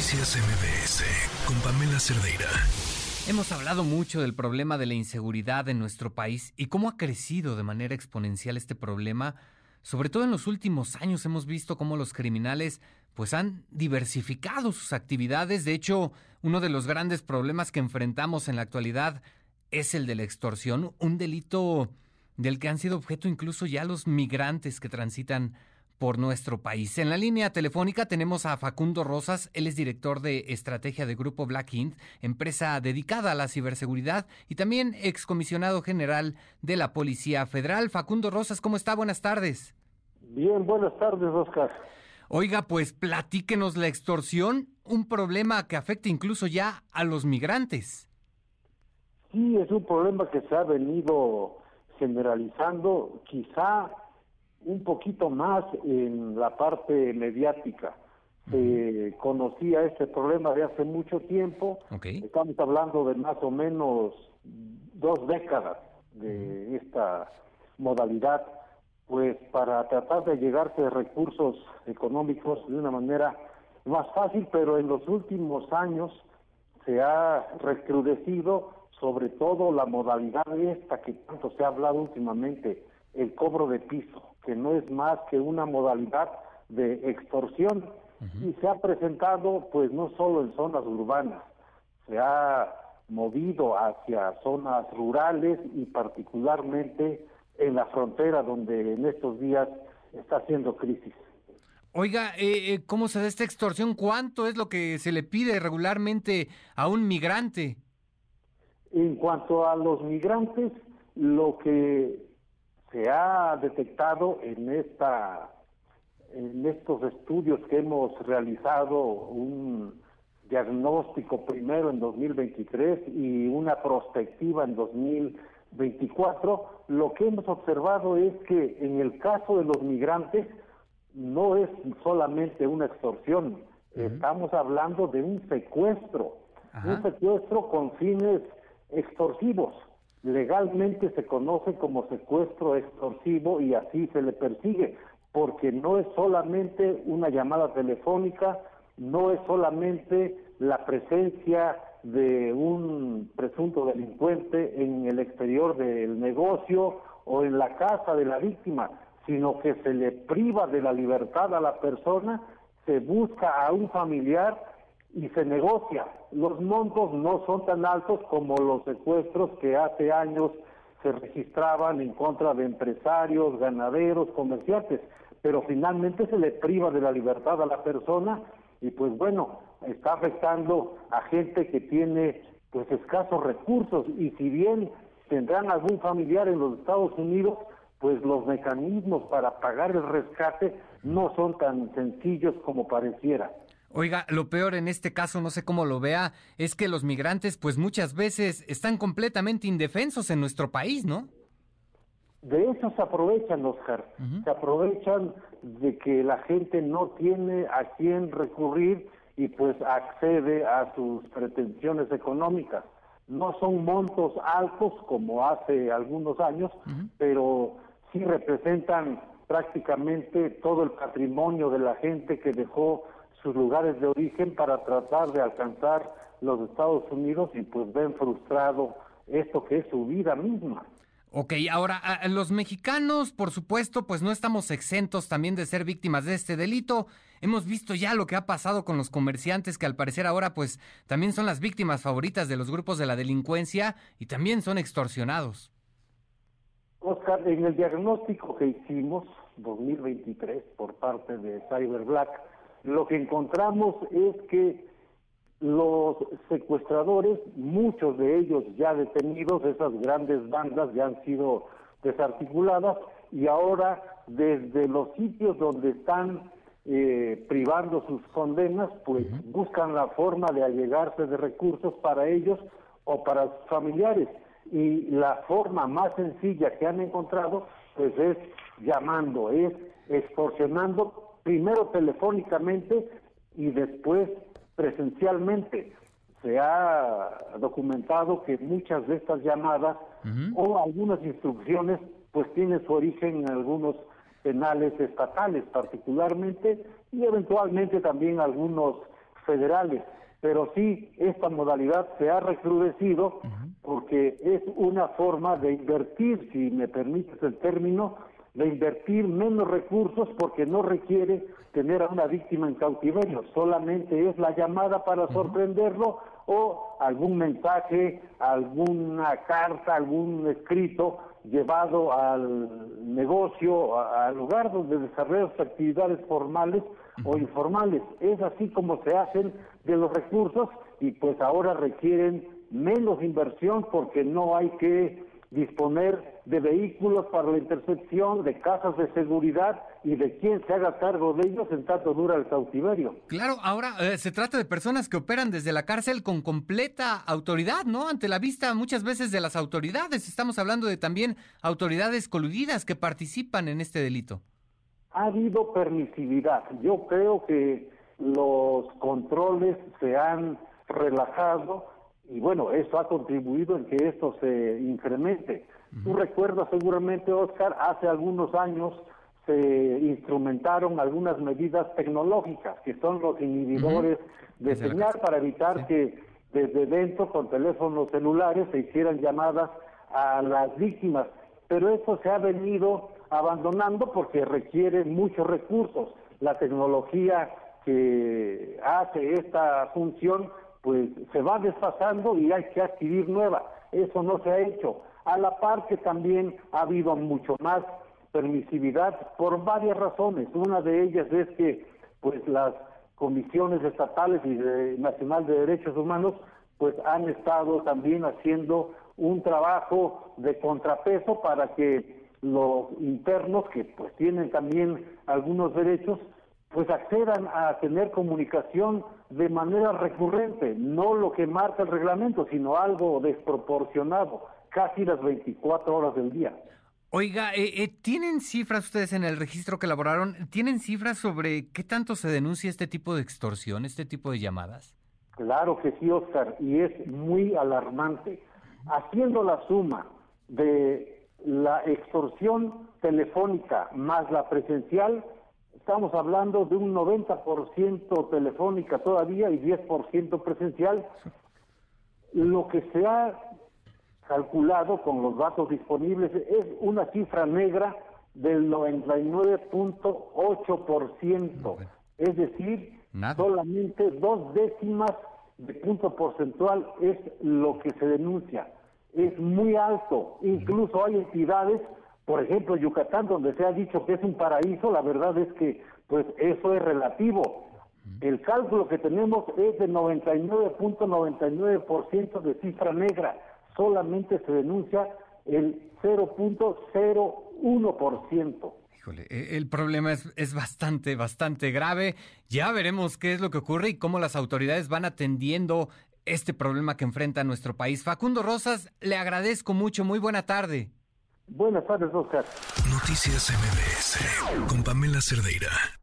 Noticias MBS con Pamela Cerdeira. Hemos hablado mucho del problema de la inseguridad en nuestro país y cómo ha crecido de manera exponencial este problema. Sobre todo en los últimos años hemos visto cómo los criminales pues han diversificado sus actividades. De hecho, uno de los grandes problemas que enfrentamos en la actualidad es el de la extorsión, un delito del que han sido objeto incluso ya los migrantes que transitan por nuestro país. En la línea telefónica tenemos a Facundo Rosas, él es director de estrategia de Grupo Black Int, empresa dedicada a la ciberseguridad y también excomisionado general de la Policía Federal. Facundo Rosas, ¿cómo está? Buenas tardes. Bien, buenas tardes, Oscar. Oiga, pues platíquenos la extorsión, un problema que afecta incluso ya a los migrantes. Sí, es un problema que se ha venido generalizando, quizá un poquito más en la parte mediática. Se conocía este problema de hace mucho tiempo. Estamos hablando de más o menos dos décadas de esta modalidad, pues para tratar de llegarse a recursos económicos de una manera más fácil, pero en los últimos años se ha recrudecido sobre todo la modalidad esta que tanto se ha hablado últimamente, el cobro de piso que no es más que una modalidad de extorsión y se ha presentado pues no solo en zonas urbanas, se ha movido hacia zonas rurales y particularmente en la frontera donde en estos días está haciendo crisis. Oiga, eh, eh, ¿cómo se da esta extorsión? ¿Cuánto es lo que se le pide regularmente a un migrante? En cuanto a los migrantes, lo que se ha detectado en esta en estos estudios que hemos realizado un diagnóstico primero en 2023 y una prospectiva en 2024, lo que hemos observado es que en el caso de los migrantes no es solamente una extorsión, estamos hablando de un secuestro, un secuestro con fines extorsivos legalmente se conoce como secuestro extorsivo y así se le persigue, porque no es solamente una llamada telefónica, no es solamente la presencia de un presunto delincuente en el exterior del negocio o en la casa de la víctima, sino que se le priva de la libertad a la persona, se busca a un familiar y se negocia. Los montos no son tan altos como los secuestros que hace años se registraban en contra de empresarios, ganaderos, comerciantes, pero finalmente se le priva de la libertad a la persona y pues bueno, está afectando a gente que tiene pues escasos recursos y si bien tendrán algún familiar en los Estados Unidos, pues los mecanismos para pagar el rescate no son tan sencillos como pareciera. Oiga, lo peor en este caso, no sé cómo lo vea, es que los migrantes pues muchas veces están completamente indefensos en nuestro país, ¿no? De eso se aprovechan, Oscar. Se aprovechan de que la gente no tiene a quién recurrir y pues accede a sus pretensiones económicas. No son montos altos como hace algunos años, pero sí representan prácticamente todo el patrimonio de la gente que dejó sus lugares de origen para tratar de alcanzar los Estados Unidos y pues ven frustrado esto que es su vida misma. Ok, ahora, los mexicanos, por supuesto, pues no estamos exentos también de ser víctimas de este delito. Hemos visto ya lo que ha pasado con los comerciantes, que al parecer ahora pues también son las víctimas favoritas de los grupos de la delincuencia y también son extorsionados. Oscar, en el diagnóstico que hicimos, 2023, por parte de Cyber Black, lo que encontramos es que los secuestradores, muchos de ellos ya detenidos, esas grandes bandas ya han sido desarticuladas y ahora desde los sitios donde están eh, privando sus condenas, pues buscan la forma de allegarse de recursos para ellos o para sus familiares. Y la forma más sencilla que han encontrado, pues es llamando, es extorsionando primero telefónicamente y después presencialmente. Se ha documentado que muchas de estas llamadas o algunas instrucciones pues tienen su origen en algunos penales estatales particularmente y eventualmente también algunos federales. Pero sí, esta modalidad se ha recrudecido porque es una forma de invertir, si me permites el término, de invertir menos recursos porque no requiere tener a una víctima en cautiverio, solamente es la llamada para sorprenderlo o algún mensaje, alguna carta, algún escrito llevado al negocio, al lugar donde desarrollan actividades formales o informales. Es así como se hacen de los recursos y pues ahora requieren menos inversión porque no hay que disponer de vehículos para la intercepción, de casas de seguridad y de quién se haga cargo de ellos en tanto dura el cautiverio. Claro, ahora eh, se trata de personas que operan desde la cárcel con completa autoridad, ¿no? Ante la vista muchas veces de las autoridades. Estamos hablando de también autoridades coludidas que participan en este delito. Ha habido permisividad. Yo creo que los controles se han relajado y bueno, eso ha contribuido en que esto se incremente. Tú recuerdas seguramente, Oscar, hace algunos años se instrumentaron algunas medidas tecnológicas, que son los inhibidores de señal para evitar que desde dentro con teléfonos celulares se hicieran llamadas a las víctimas. Pero eso se ha venido abandonando porque requiere muchos recursos. La tecnología que hace esta función pues se va desfasando y hay que adquirir nueva. Eso no se ha hecho. A la par que también ha habido mucho más permisividad por varias razones. Una de ellas es que pues las comisiones estatales y de, nacional de derechos humanos pues han estado también haciendo un trabajo de contrapeso para que los internos que pues tienen también algunos derechos pues accedan a tener comunicación de manera recurrente, no lo que marca el reglamento, sino algo desproporcionado, casi las 24 horas del día. Oiga, eh, eh, ¿tienen cifras ustedes en el registro que elaboraron? ¿Tienen cifras sobre qué tanto se denuncia este tipo de extorsión, este tipo de llamadas? Claro que sí, Oscar, y es muy alarmante. Haciendo la suma de la extorsión telefónica más la presencial, estamos hablando de un 90% telefónica todavía y 10% presencial. Lo que se ha calculado con los datos disponibles es una cifra negra del 99.8%, es decir, solamente dos décimas de punto porcentual es lo que se denuncia. Es muy alto, incluso hay entidades por ejemplo, Yucatán, donde se ha dicho que es un paraíso, la verdad es que pues eso es relativo. El cálculo que tenemos es de 99.99% de cifra negra. Solamente se denuncia el 0.01%. Híjole, e, el problema es, es, bastante, bastante grave. Ya veremos qué es lo que ocurre y cómo las autoridades van atendiendo este problema que enfrenta nuestro país. Facundo Rosas, le agradezco mucho. Muy buena tarde. Buenas tardes, Oscar. Noticias MBS con Pamela Cerdeira.